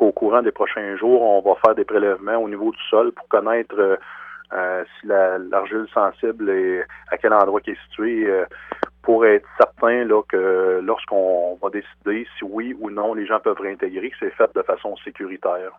qu'au courant des prochains jours, on va faire des prélèvements au niveau du sol pour connaître euh, euh, si l'argile sensible est à quel endroit qui est situé euh, pour être certain là, que lorsqu'on va décider si oui ou non les gens peuvent réintégrer, que c'est fait de façon sécuritaire.